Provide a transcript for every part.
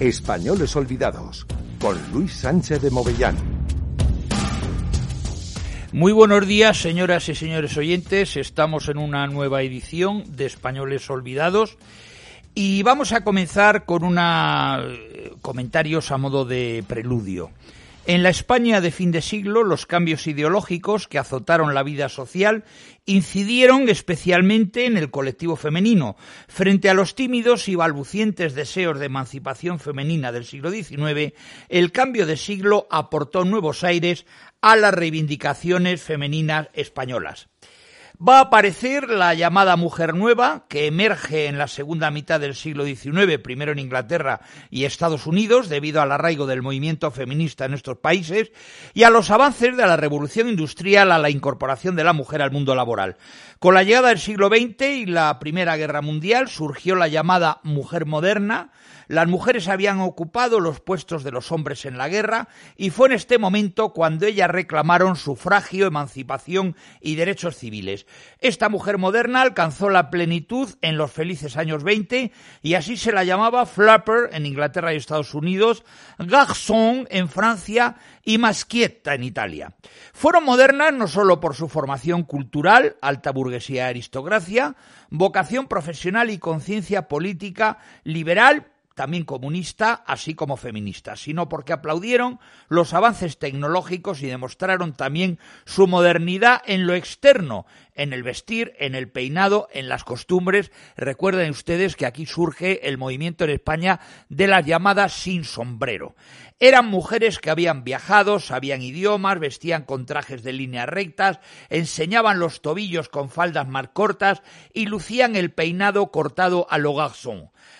Españoles Olvidados, con Luis Sánchez de Movellán. Muy buenos días, señoras y señores oyentes. Estamos en una nueva edición de Españoles Olvidados y vamos a comenzar con una eh, comentarios a modo de preludio. En la España de fin de siglo, los cambios ideológicos que azotaron la vida social incidieron especialmente en el colectivo femenino. Frente a los tímidos y balbucientes deseos de emancipación femenina del siglo XIX, el cambio de siglo aportó nuevos aires a las reivindicaciones femeninas españolas. Va a aparecer la llamada mujer nueva, que emerge en la segunda mitad del siglo XIX, primero en Inglaterra y Estados Unidos, debido al arraigo del movimiento feminista en estos países, y a los avances de la revolución industrial a la incorporación de la mujer al mundo laboral. Con la llegada del siglo XX y la Primera Guerra Mundial surgió la llamada mujer moderna, las mujeres habían ocupado los puestos de los hombres en la guerra y fue en este momento cuando ellas reclamaron sufragio, emancipación y derechos civiles. Esta mujer moderna alcanzó la plenitud en los felices años 20 y así se la llamaba flapper en Inglaterra y Estados Unidos, garçon en Francia y maschietta en Italia. Fueron modernas no solo por su formación cultural, alta burguesía aristocracia, vocación profesional y conciencia política liberal, también comunista, así como feminista, sino porque aplaudieron los avances tecnológicos y demostraron también su modernidad en lo externo, en el vestir, en el peinado, en las costumbres. Recuerden ustedes que aquí surge el movimiento en España de las llamadas sin sombrero. Eran mujeres que habían viajado, sabían idiomas, vestían con trajes de líneas rectas, enseñaban los tobillos con faldas más cortas y lucían el peinado cortado a lo.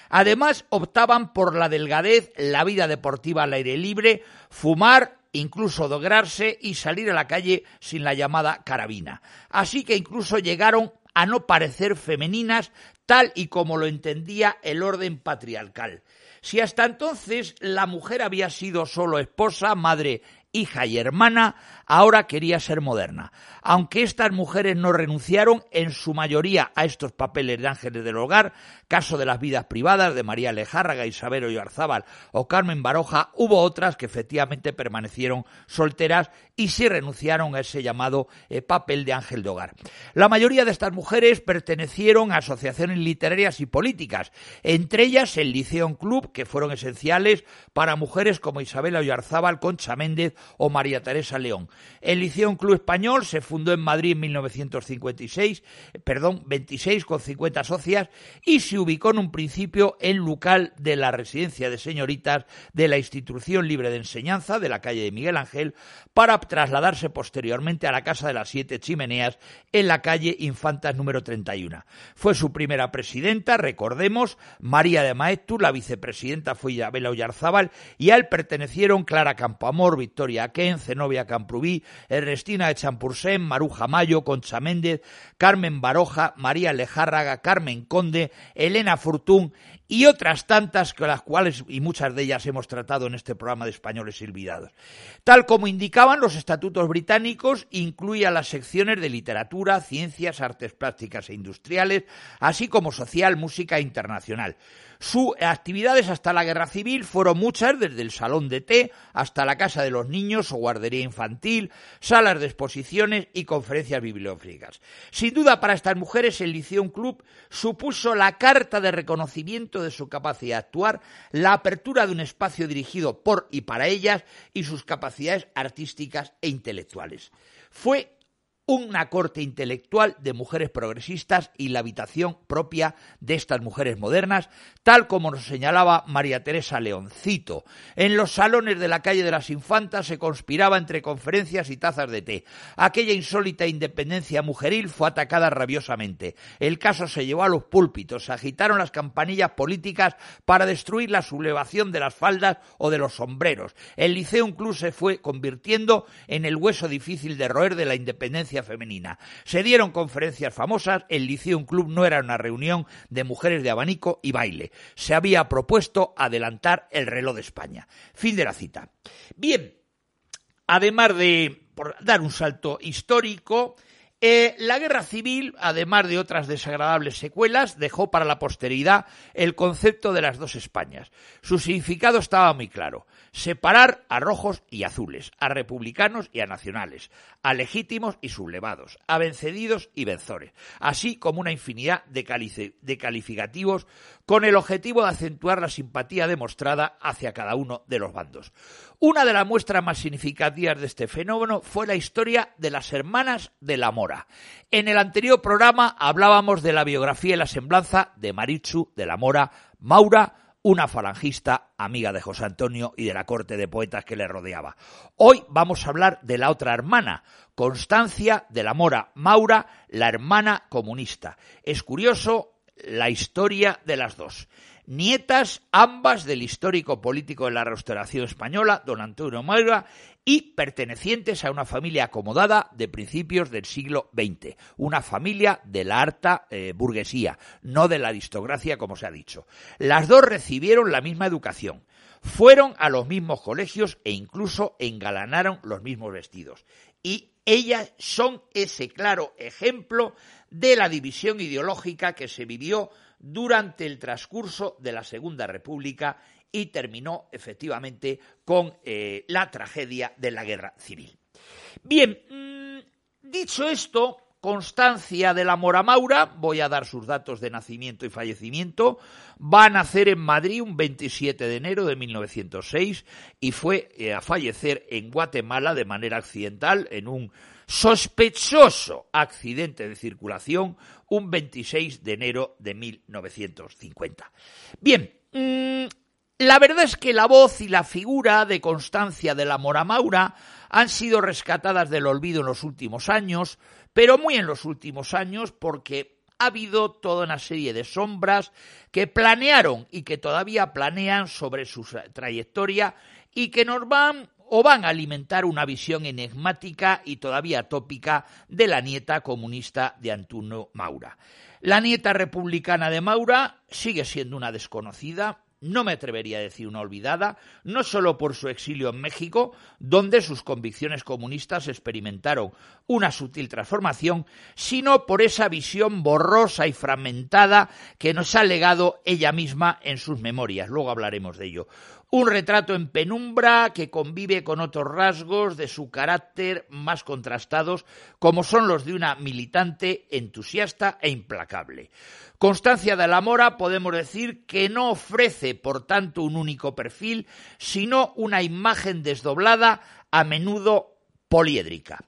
Además, optaban por la delgadez, la vida deportiva al aire libre, fumar, incluso dograrse y salir a la calle sin la llamada carabina. Así que incluso llegaron a no parecer femeninas tal y como lo entendía el orden patriarcal. Si hasta entonces la mujer había sido solo esposa, madre, hija y hermana, ahora quería ser moderna. Aunque estas mujeres no renunciaron en su mayoría a estos papeles de ángeles del hogar, caso de las vidas privadas de María Lejárraga, Isabel Oyarzábal o Carmen Baroja, hubo otras que efectivamente permanecieron solteras y sí renunciaron a ese llamado eh, papel de ángel de hogar. La mayoría de estas mujeres pertenecieron a asociaciones literarias y políticas, entre ellas el Liceón Club, que fueron esenciales para mujeres como Isabel Oyarzábal, Concha Méndez o María Teresa León. El Liceo Club Español se fundó en Madrid en 1956, perdón, 26 con 50 socias y se ubicó en un principio en local de la residencia de señoritas de la Institución Libre de Enseñanza de la calle de Miguel Ángel para trasladarse posteriormente a la Casa de las Siete Chimeneas en la calle Infantas número 31. Fue su primera presidenta, recordemos, María de Maeztu, la vicepresidenta fue Isabel Oyarzábal y a él pertenecieron Clara Campoamor, Victoria Ken, Zenobia Camprubí, Ernestina de Champursen, Maruja Mayo, Concha Méndez, Carmen Baroja, María Lejárraga, Carmen Conde, Elena Fortún y otras tantas con las cuales y muchas de ellas hemos tratado en este programa de españoles olvidados. Tal como indicaban los estatutos británicos, incluía las secciones de literatura, ciencias, artes plásticas e industriales, así como social, música e internacional. Sus actividades hasta la guerra civil fueron muchas, desde el salón de té hasta la casa de los niños o guardería infantil, salas de exposiciones y conferencias bibliográficas. Sin duda para estas mujeres el Liceum Club supuso la carta de reconocimiento de su capacidad de actuar, la apertura de un espacio dirigido por y para ellas y sus capacidades artísticas e intelectuales. Fue una corte intelectual de mujeres progresistas y la habitación propia de estas mujeres modernas, tal como nos señalaba María Teresa Leoncito. En los salones de la calle de las Infantas se conspiraba entre conferencias y tazas de té. Aquella insólita independencia mujeril fue atacada rabiosamente. El caso se llevó a los púlpitos, se agitaron las campanillas políticas para destruir la sublevación de las faldas o de los sombreros. El liceo incluso se fue convirtiendo en el hueso difícil de roer de la independencia femenina. Se dieron conferencias famosas, el Liceum Club no era una reunión de mujeres de abanico y baile. Se había propuesto adelantar el reloj de España. Fin de la cita. Bien, además de dar un salto histórico, Eh, la guerra civil, además de otras desagradables secuelas, dejó para la posteridad el concepto de las dos Españas. Su significado estaba muy claro. Separar a rojos y azules, a republicanos y a nacionales, a legítimos y sublevados, a vencedidos y vencores, así como una infinidad de, de calificativos con el objetivo de acentuar la simpatía demostrada hacia cada uno de los bandos. Una de las muestras más significativas de este fenómeno fue la historia de las hermanas de la Mora. En el anterior programa hablábamos de la biografía y la semblanza de Marichu de la Mora Maura, una falangista amiga de José Antonio y de la corte de poetas que le rodeaba. Hoy vamos a hablar de la otra hermana, Constancia de la Mora Maura, la hermana comunista. Es curioso la historia de las dos. Nietas ambas del histórico político de la Restauración Española, don Antonio Maura, y pertenecientes a una familia acomodada de principios del siglo XX, una familia de la alta eh, burguesía, no de la aristocracia como se ha dicho. Las dos recibieron la misma educación, fueron a los mismos colegios e incluso engalanaron los mismos vestidos. Y ellas son ese claro ejemplo de la división ideológica que se vivió durante el transcurso de la Segunda República y terminó efectivamente con eh, la tragedia de la Guerra Civil. Bien, mm, dicho esto, Constancia de la Mora Maura, voy a dar sus datos de nacimiento y fallecimiento, va a nacer en Madrid un 27 de enero de 1906 y fue eh, a fallecer en Guatemala de manera accidental en un sospechoso accidente de circulación un 26 de enero de 1950. Bien, mm, la verdad es que la voz y la figura de Constancia de la Mora Maura han sido rescatadas del olvido en los últimos años, pero muy en los últimos años porque ha habido toda una serie de sombras que planearon y que todavía planean sobre su trayectoria y que nos van o van a alimentar una visión enigmática y todavía tópica de la nieta comunista de Antonio Maura. La nieta republicana de Maura sigue siendo una desconocida, no me atrevería a decir una olvidada, no solo por su exilio en México, donde sus convicciones comunistas experimentaron una sutil transformación, sino por esa visión borrosa y fragmentada que nos ha legado ella misma en sus memorias. Luego hablaremos de ello. Un retrato en penumbra que convive con otros rasgos de su carácter más contrastados, como son los de una militante entusiasta e implacable. Constancia de la Mora podemos decir que no ofrece, por tanto, un único perfil, sino una imagen desdoblada, a menudo poliédrica.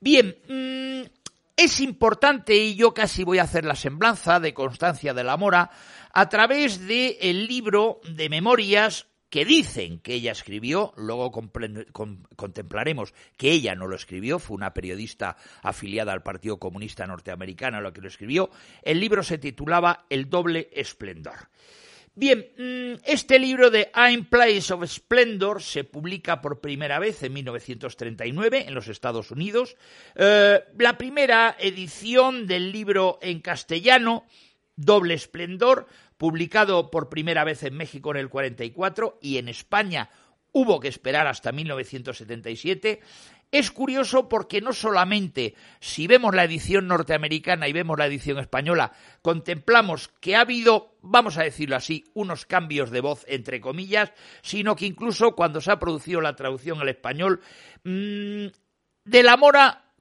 Bien, mm, es importante, y yo casi voy a hacer la semblanza de Constancia de la Mora, a través del el libro de memorias que dicen que ella escribió, luego contemplaremos que ella no lo escribió, fue una periodista afiliada al Partido Comunista Norteamericano la que lo escribió. El libro se titulaba El doble esplendor. Bien, mm, este libro de I'm Place of Splendor se publica por primera vez en 1939 en los Estados Unidos. Eh, la primera edición del libro en castellano, Doble Esplendor, publicado por primera vez en México en el 44 y en España hubo que esperar hasta 1977. Es curioso porque no solamente si vemos la edición norteamericana y vemos la edición española, contemplamos que ha habido, vamos a decirlo así, unos cambios de voz entre comillas, sino que incluso cuando se ha producido la traducción al español, mmm, de la Mora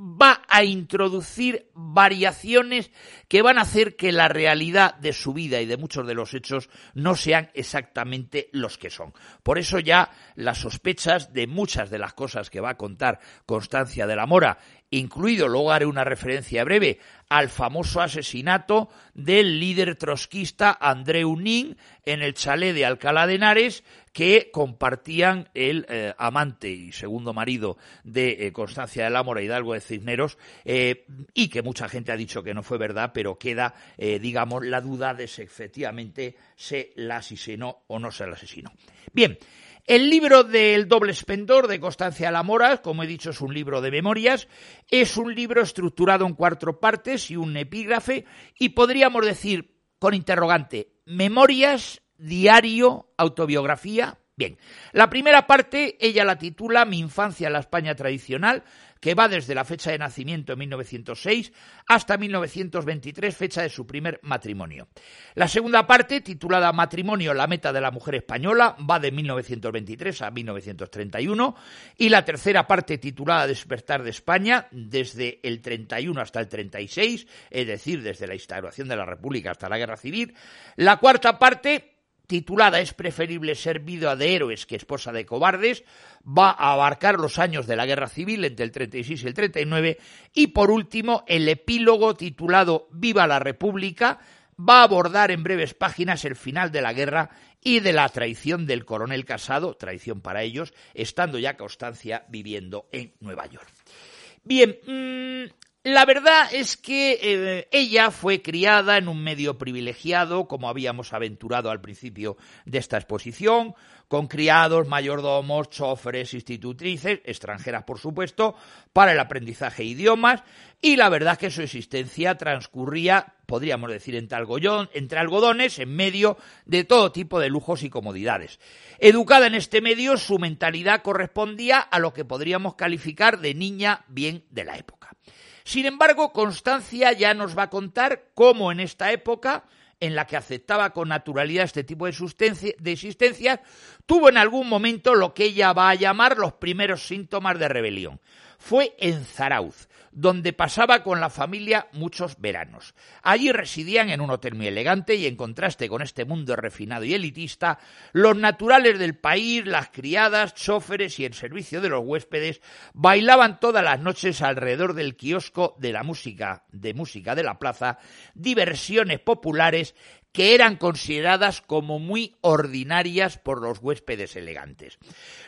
va a introducir variaciones que van a hacer que la realidad de su vida y de muchos de los hechos no sean exactamente los que son. Por eso ya las sospechas de muchas de las cosas que va a contar Constancia de la Mora incluido, luego haré una referencia breve, al famoso asesinato del líder trotskista Andreu Nin en el chalet de Alcalá de Henares, que compartían el eh, amante y segundo marido de eh, Constancia de la Mora Hidalgo de Cisneros, eh, y que mucha gente ha dicho que no fue verdad, pero queda, digamos, la duda de si efectivamente se la asesinó o no se la asesinó. Bien, el libro del doble espendor de Constancia Mora, como he dicho, es un libro de memorias, es un libro estructurado en cuatro partes y un epígrafe, y podríamos decir, con interrogante, memorias, diario, autobiografía. Bien, la primera parte ella la titula Mi infancia en la España tradicional, que va desde la fecha de nacimiento en 1906 hasta 1923, fecha de su primer matrimonio. La segunda parte, titulada Matrimonio, la meta de la mujer española, va de 1923 a 1931 y la tercera parte, titulada Despertar de España, desde el 31 hasta el 36, es decir, desde la instauración de la República hasta la Guerra Civil. La cuarta parte, titulada Es preferible ser vida de héroes que esposa de cobardes, va a abarcar los años de la Guerra Civil entre el 36 y el 39 y por último el epílogo titulado Viva la República va a abordar en breves páginas el final de la guerra y de la traición del coronel Casado, traición para ellos, estando ya Constancia viviendo en Nueva York. Bien, mmm, la verdad es que eh, ella fue criada en un medio privilegiado, como habíamos aventurado al principio de esta exposición, con criados, mayordomos, choferes, institutrices, extranjeras por supuesto, para el aprendizaje de idiomas, y la verdad es que su existencia transcurría, podríamos decir, entre, entre algodones, en medio de todo tipo de lujos y comodidades. Educada en este medio, su mentalidad correspondía a lo que podríamos calificar de niña bien de la época. Sin embargo, Constancia ya nos va a contar cómo en esta época, en la que aceptaba con naturalidad este tipo de, de existencias, tuvo en algún momento lo que ella va a llamar los primeros síntomas de rebelión. Fue en Zarauz, donde pasaba con la familia muchos veranos. Allí residían en un hotel muy elegante y en contraste con este mundo refinado y elitista, los naturales del país, las criadas, choferes y el servicio de los huéspedes bailaban todas las noches alrededor del kiosco de la música, de música de la plaza, diversiones populares que eran consideradas como muy ordinarias por los huéspedes elegantes.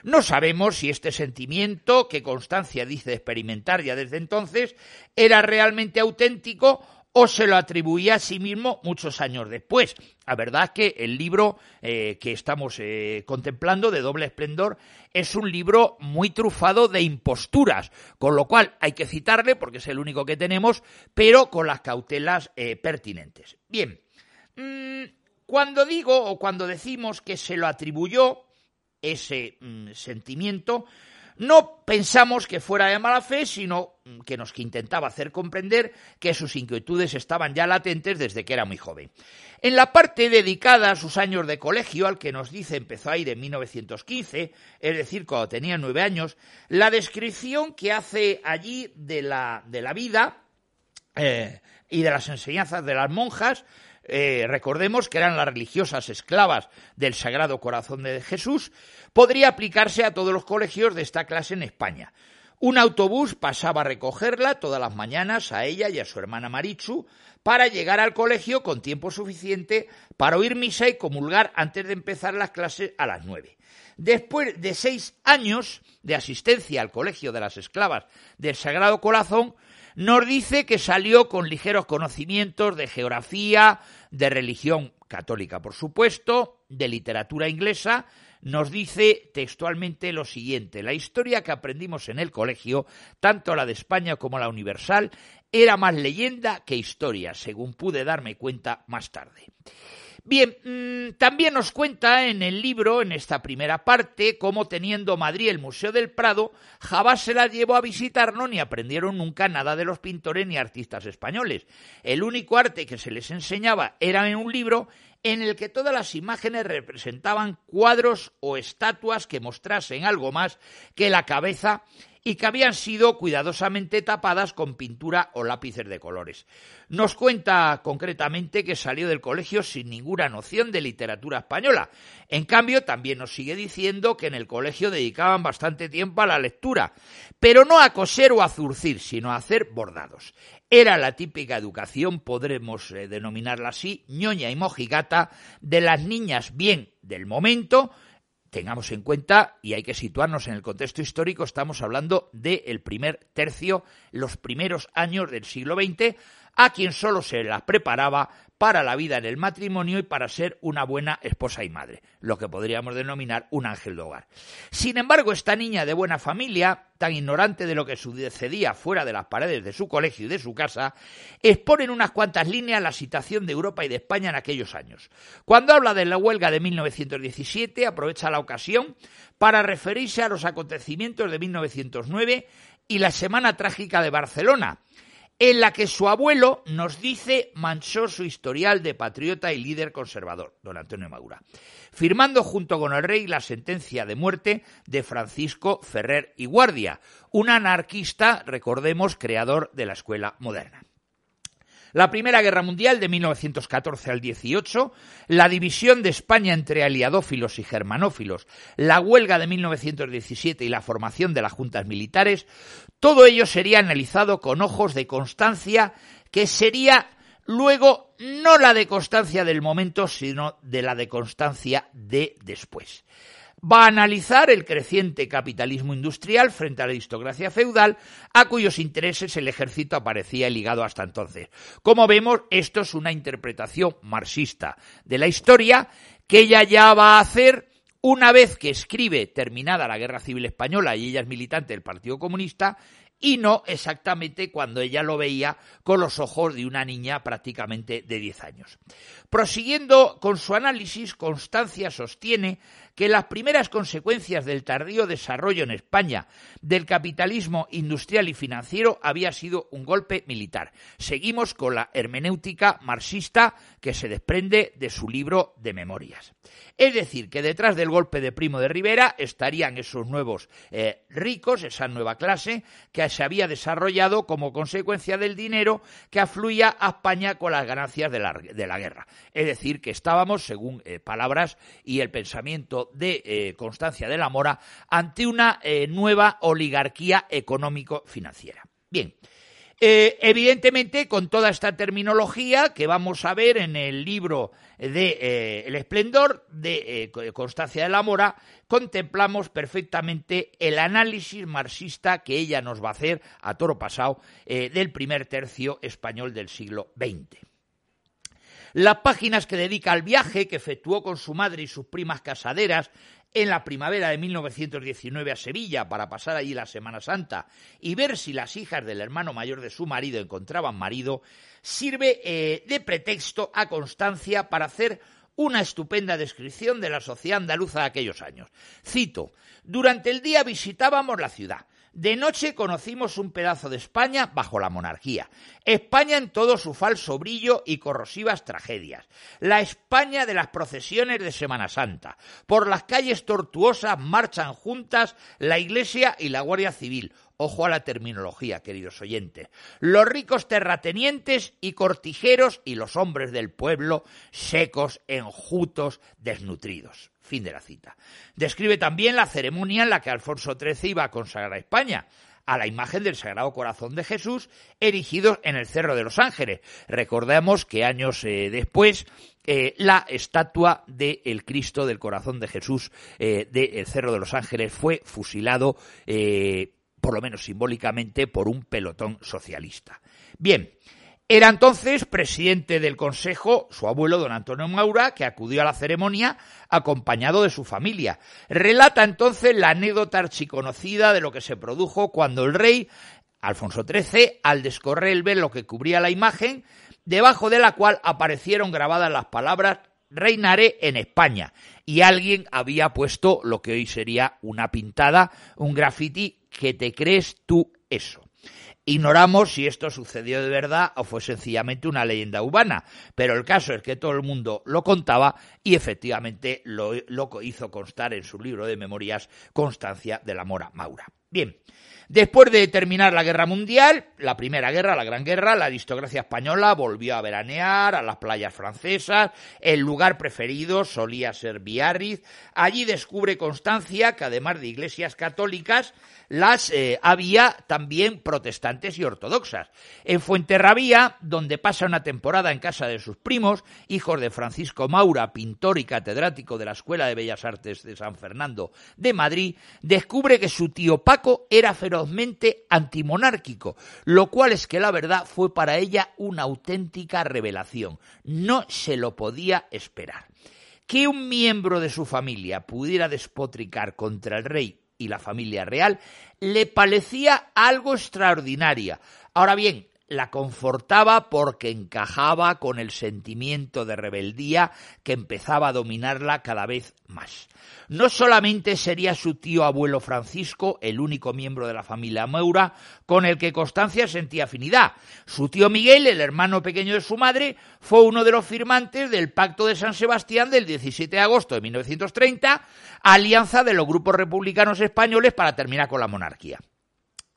No sabemos si este sentimiento, que Constancia dice experimentar ya desde entonces, era realmente auténtico o se lo atribuía a sí mismo muchos años después. La verdad es que el libro eh, que estamos eh, contemplando, de doble esplendor, es un libro muy trufado de imposturas, con lo cual hay que citarle porque es el único que tenemos, pero con las cautelas eh, pertinentes. Bien, cuando digo o cuando decimos que se lo atribuyó ese mm, sentimiento, no pensamos que fuera de mala fe, sino mm, que nos intentaba hacer comprender que sus inquietudes estaban ya latentes desde que era muy joven. En la parte dedicada a sus años de colegio, al que nos dice empezó a ir en 1915, es decir, cuando tenía nueve años, la descripción que hace allí de la, de la vida eh, y de las enseñanzas de las monjas eh, recordemos que eran las religiosas esclavas del Sagrado Corazón de Jesús, podría aplicarse a todos los colegios de esta clase en España. Un autobús pasaba a recogerla todas las mañanas a ella y a su hermana Marichu para llegar al colegio con tiempo suficiente para oír misa y comulgar antes de empezar las clases a las nueve. Después de seis años de asistencia al colegio de las esclavas del Sagrado Corazón, nos dice que salió con ligeros conocimientos de geografía, de religión católica, por supuesto, de literatura inglesa, nos dice textualmente lo siguiente, la historia que aprendimos en el colegio, tanto la de España como la universal, era más leyenda que historia, según pude darme cuenta más tarde. Bien, mm, también nos cuenta en el libro, en esta primera parte, cómo teniendo Madrid el Museo del Prado, jamás se la llevó a visitarnos ni aprendieron nunca nada de los pintores ni artistas españoles. El único arte que se les enseñaba era en un libro en el que todas las imágenes representaban cuadros o estatuas que mostrasen algo más que la cabeza y que habían sido cuidadosamente tapadas con pintura o lápices de colores. Nos cuenta concretamente que salió del colegio sin ninguna noción de literatura española. En cambio, también nos sigue diciendo que en el colegio dedicaban bastante tiempo a la lectura, pero no a coser o a zurcir, sino a hacer bordados. Era la típica educación, podremos eh, denominarla así, ñoña y mojigata, de las niñas. Bien del momento, tengamos en cuenta, y hay que situarnos en el contexto histórico, estamos hablando del primer tercio, los primeros años del siglo XX, a quien solo se las preparaba para la vida en el matrimonio y para ser una buena esposa y madre, lo que podríamos denominar un ángel de hogar. Sin embargo, esta niña de buena familia, tan ignorante de lo que sucedía fuera de las paredes de su colegio y de su casa, expone en unas cuantas líneas la situación de Europa y de España en aquellos años. Cuando habla de la huelga de 1917, aprovecha la ocasión para referirse a los acontecimientos de 1909 y La Semana Trágica de Barcelona, en la que su abuelo nos dice manchó su historial de patriota y líder conservador, don Antonio Maura, firmando junto con el rey la sentencia de muerte de Francisco Ferrer y Guardia, un anarquista, recordemos, creador de la escuela moderna. La Primera Guerra Mundial de 1914 al 18, la división de España entre aliadófilos y germanófilos, la huelga de 1917 y la formación de las juntas militares, todo ello sería analizado con ojos de constancia que sería luego no la de constancia del momento, sino de la de constancia de después va a analizar el creciente capitalismo industrial frente a la aristocracia feudal, a cuyos intereses el ejército aparecía ligado hasta entonces. Como vemos, esto es una interpretación marxista de la historia que ella ya va a hacer una vez que escribe terminada la Guerra Civil Española y ella es militante del Partido Comunista, y no exactamente cuando ella lo veía con los ojos de una niña prácticamente de 10 años. Prosiguiendo con su análisis, Constancia sostiene que las primeras consecuencias del tardío desarrollo en España del capitalismo industrial y financiero había sido un golpe militar. Seguimos con la hermenéutica marxista que se desprende de su libro de memorias. Es decir, que detrás del golpe de Primo de Rivera estarían esos nuevos eh, ricos, esa nueva clase que se había desarrollado como consecuencia del dinero que afluía a España con las ganancias de la, guerra. Es decir, que estábamos, según eh, palabras y el pensamiento de eh, Constancia de la Mora ante una eh, nueva oligarquía económico-financiera. Bien, eh, evidentemente, con toda esta terminología que vamos a ver en el libro de El esplendor de Constancia de la Mora, contemplamos perfectamente el análisis marxista que ella nos va a hacer a toro pasado del primer tercio español del siglo XX. Las páginas que dedica al viaje que efectuó con su madre y sus primas casaderas en la primavera de 1919 a Sevilla para pasar allí la Semana Santa y ver si las hijas del hermano mayor de su marido encontraban marido, sirve eh, de pretexto a Constancia para hacer una estupenda descripción de la sociedad andaluza de aquellos años. Cito, durante el día visitábamos la ciudad. De noche conocimos un pedazo de España bajo la monarquía. España en todo su falso brillo y corrosivas tragedias. La España de las procesiones de Semana Santa. Por las calles tortuosas marchan juntas la Iglesia y la Guardia Civil. Ojo a la terminología, queridos oyentes. Los ricos terratenientes y cortijeros y los hombres del pueblo secos, enjutos, desnutridos. Fin de la cita. Describe también la ceremonia en la que Alfonso XIII iba a consagrar a España a la imagen del Sagrado Corazón de Jesús erigido en el Cerro de los Ángeles. Recordemos que años eh, después eh, la estatua del Cristo del Corazón de Jesús eh, del Cerro de los Ángeles fue fusilado, por lo menos simbólicamente, por un pelotón socialista. Bien, era entonces presidente del Consejo su abuelo don Antonio Maura, que acudió a la ceremonia acompañado de su familia. Relata entonces la anécdota archiconocida de lo que se produjo cuando el rey Alfonso XIII, al descorrer el velo que cubría la imagen, debajo de la cual aparecieron grabadas las palabras reinaré en España. Y alguien había puesto lo que hoy sería una pintada, un graffiti, que te crees tú eso. Ignoramos si esto sucedió de verdad o fue sencillamente una leyenda urbana, pero el caso es que todo el mundo lo contaba y efectivamente lo, hizo constar en su libro de memorias Constancia de la Mora Maura. Bien, Después de terminar la guerra mundial, la primera guerra, la gran guerra, la aristocracia española volvió a veranear a las playas francesas. El lugar preferido solía ser Biarritz. Allí descubre Constancia que además de iglesias católicas, las eh, había también protestantes y ortodoxas. En Fuenterrabía, donde pasa una temporada en casa de sus primos, hijos de Francisco Maura, pintor y catedrático de la Escuela de Bellas Artes de San Fernando de Madrid, descubre que su tío Paco era ferozmente antimonárquico, lo cual es que la verdad fue para ella una auténtica revelación. No se lo podía esperar. Que un miembro de su familia pudiera despotricar contra el rey y la familia real le parecía algo extraordinaria. Ahora bien, la confortaba porque encajaba con el sentimiento de rebeldía que empezaba a dominarla cada vez más. No solamente sería su tío abuelo Francisco el único miembro de la familia Maura con el que Constancia sentía afinidad. Su tío Miguel, el hermano pequeño de su madre, fue uno de los firmantes del Pacto de San Sebastián del 17 de agosto de 1930, alianza de los grupos republicanos españoles para terminar con la monarquía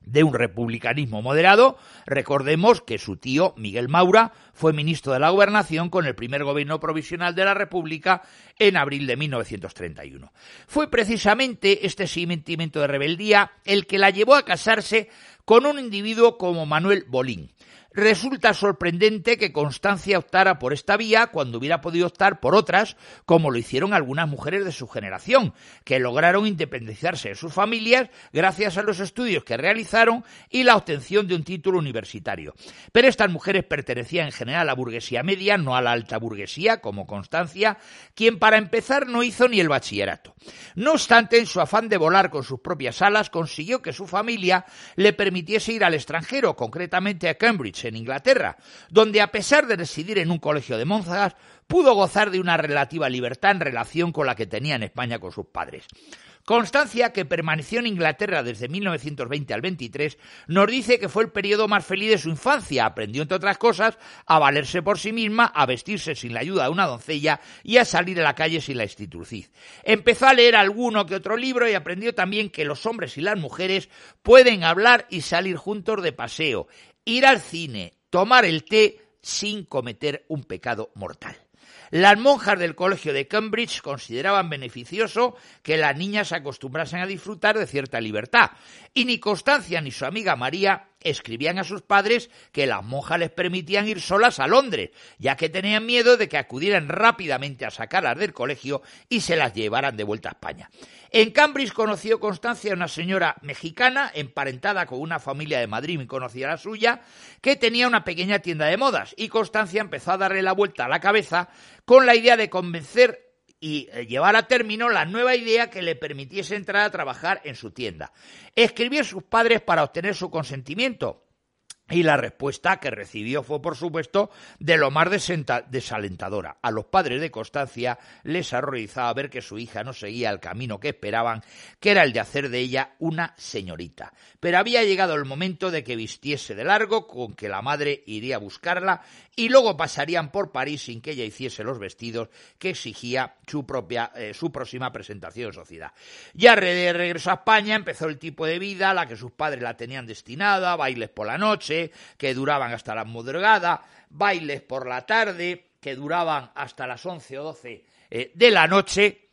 de un republicanismo moderado, recordemos que su tío, Miguel Maura, fue ministro de la Gobernación con el primer gobierno provisional de la República en abril de 1931. Fue precisamente este sentimiento de rebeldía el que la llevó a casarse con un individuo como Manuel Bolín, Resulta sorprendente que Constancia optara por esta vía cuando hubiera podido optar por otras, como lo hicieron algunas mujeres de su generación, que lograron independizarse de sus familias gracias a los estudios que realizaron y la obtención de un título universitario. Pero estas mujeres pertenecían en general a la burguesía media, no a la alta burguesía, como Constancia, quien para empezar no hizo ni el bachillerato. No obstante, en su afán de volar con sus propias alas, consiguió que su familia le permitiese ir al extranjero, concretamente a Cambridge, en Inglaterra, donde a pesar de residir en un colegio de monjas, pudo gozar de una relativa libertad en relación con la que tenía en España con sus padres. Constancia, que permaneció en Inglaterra desde 1920 al 23, nos dice que fue el periodo más feliz de su infancia. Aprendió, entre otras cosas, a valerse por sí misma, a vestirse sin la ayuda de una doncella y a salir a la calle sin la institutriz. Empezó a leer alguno que otro libro y aprendió también que los hombres y las mujeres pueden hablar y salir juntos de paseo ir al cine, tomar el té sin cometer un pecado mortal. Las monjas del colegio de Cambridge consideraban beneficioso que las niñas se acostumbrasen a disfrutar de cierta libertad, y ni Constancia ni su amiga María escribían a sus padres que las monjas les permitían ir solas a Londres, ya que tenían miedo de que acudieran rápidamente a sacarlas del colegio y se las llevaran de vuelta a España. En Cambridge conoció Constancia una señora mexicana, emparentada con una familia de Madrid muy conocida la suya, que tenía una pequeña tienda de modas, y Constancia empezó a darle la vuelta a la cabeza con la idea de convencer y eh, llevar a término la nueva idea que le permitiese entrar a trabajar en su tienda. Escribió a sus padres para obtener su consentimiento, y la respuesta que recibió fue, por supuesto, de lo más desalentadora. A los padres de Constancia les horrorizaba ver que su hija no seguía el camino que esperaban, que era el de hacer de ella una señorita. Pero había llegado el momento de que vistiese de largo, con que la madre iría a buscarla, y luego pasarían por París sin que ella hiciese los vestidos que exigía su propia, eh, su próxima presentación en sociedad. Ya de regreso a España empezó el tipo de vida a la que sus padres la tenían destinada, bailes por la noche, que duraban hasta la madrugada, bailes por la tarde, que duraban hasta las 11 o 12 eh, de la noche,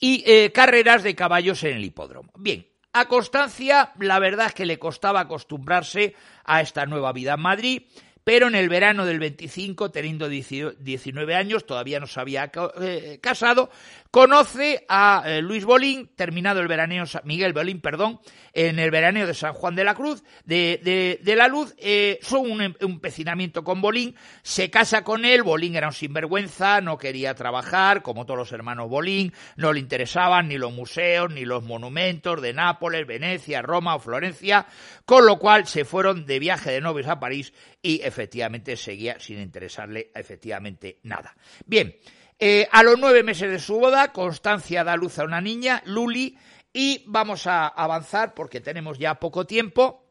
y eh, carreras de caballos en el hipódromo. Bien, a Constancia la verdad es que le costaba acostumbrarse a esta nueva vida en Madrid, pero en el verano del 25, teniendo 19 años, todavía no se había eh, casado, conoce a eh, Luis Bolín, terminado el veraneo, Miguel Bolín, perdón, en el veraneo de San Juan de la Cruz, de, la Luz, eh, son un empecinamiento con Bolín, se casa con él, Bolín era un sinvergüenza, no quería trabajar, como todos los hermanos Bolín, no le interesaban ni los museos, ni los monumentos de Nápoles, Venecia, Roma o Florencia, con lo cual se fueron de viaje de novios a París y efectivamente seguía sin interesarle efectivamente nada. Bien, eh, a los nueve meses de su boda, Constancia da luz a una niña, Luli, y vamos a avanzar porque tenemos ya poco tiempo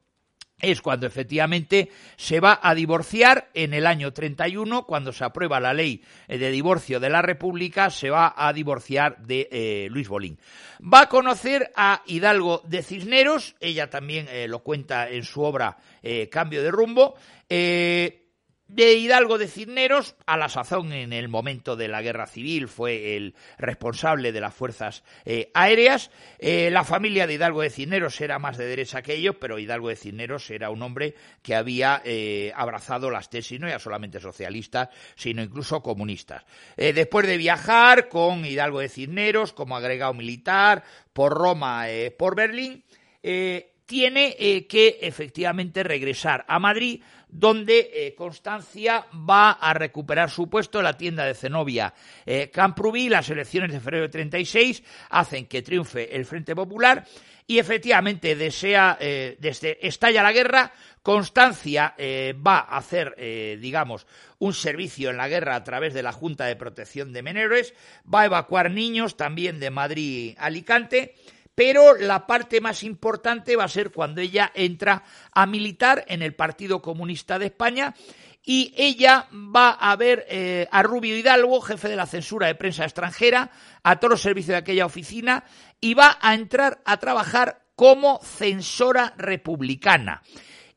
es cuando efectivamente se va a divorciar en el año 31, cuando se aprueba la ley de divorcio de la República, se va a divorciar de eh, Luis Bolín. Va a conocer a Hidalgo de Cisneros, ella también eh, lo cuenta en su obra Cambio de rumbo, de Hidalgo de Cisneros, a la sazón en el momento de la guerra civil fue el responsable de las fuerzas eh, aéreas. Eh, la familia de Hidalgo de Cisneros era más de derecha que ellos, pero Hidalgo de Cisneros era un hombre que había eh, abrazado las tesis no ya solamente socialistas, sino incluso comunistas. después de viajar con Hidalgo de Cisneros como agregado militar por Roma, por Berlín, tiene que efectivamente regresar a Madrid donde eh, Constancia va a recuperar su puesto en la tienda de Zenobia. Eh. Las elecciones de febrero de 36 hacen que triunfe el Frente Popular y efectivamente desea, eh, desde estalla la guerra, Constancia va a hacer, digamos, un servicio en la guerra a través de la Junta de Protección de Menores, va a evacuar niños también de Madrid-Alicante pero la parte más importante va a ser cuando ella entra a militar en el Partido Comunista de España y ella va a ver eh, a Rubio Hidalgo, jefe de la censura de prensa extranjera, a todos los servicios de aquella oficina y va a entrar a trabajar como censora republicana.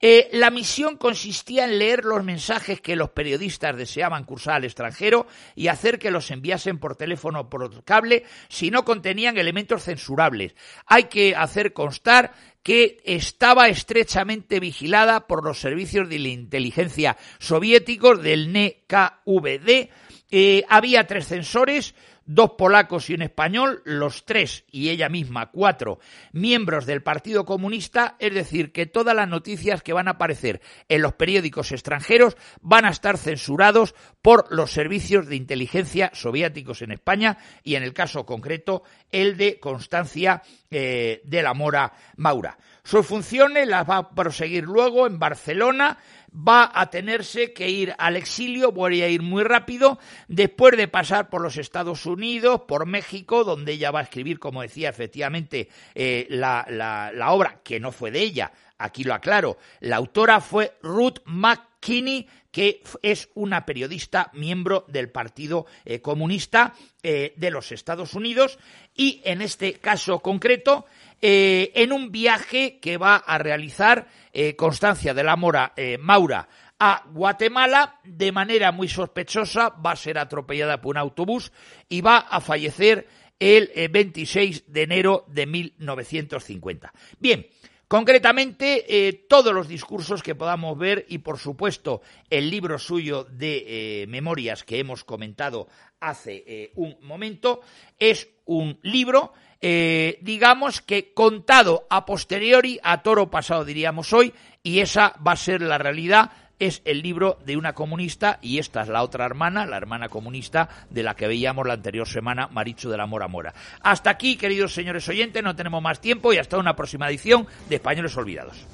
Eh, la misión consistía en leer los mensajes que los periodistas deseaban cursar al extranjero y hacer que los enviasen por teléfono o por cable si no contenían elementos censurables. Hay que hacer constar que estaba estrechamente vigilada por los servicios de la inteligencia soviéticos del NKVD. Eh, había tres censores, dos polacos y un español, los tres y ella misma, cuatro miembros del Partido Comunista, es decir, que todas las noticias que van a aparecer en los periódicos extranjeros van a estar censurados por los servicios de inteligencia soviéticos en España y en el caso concreto el de Constancia eh, de la Mora Maura. Sus funciones las va a proseguir luego en Barcelona, va a tenerse que ir al exilio, voy a ir muy rápido, después de pasar por los Estados Unidos, por México, donde ella va a escribir, como decía, efectivamente, eh, la, la, obra, que no fue de ella, aquí lo aclaro, la autora fue Ruth McKinney, que es una periodista miembro del Partido eh, Comunista eh, de los Estados Unidos y en este caso concreto eh, en un viaje que va a realizar Constancia de la Mora Maura a Guatemala de manera muy sospechosa, va a ser atropellada por un autobús y va a fallecer el 26 de enero de 1950. Bien, Concretamente, todos los discursos que podamos ver y, por supuesto, el libro suyo de memorias que hemos comentado hace un momento, es un libro eh, digamos que contado a posteriori, a toro pasado diríamos hoy, y esa va a ser la realidad es el libro de una comunista y esta es la otra hermana, la hermana comunista de la que veíamos la anterior semana, Maricho de la Mora Mora. Hasta aquí, queridos señores oyentes, no tenemos más tiempo y hasta una próxima edición de Españoles Olvidados.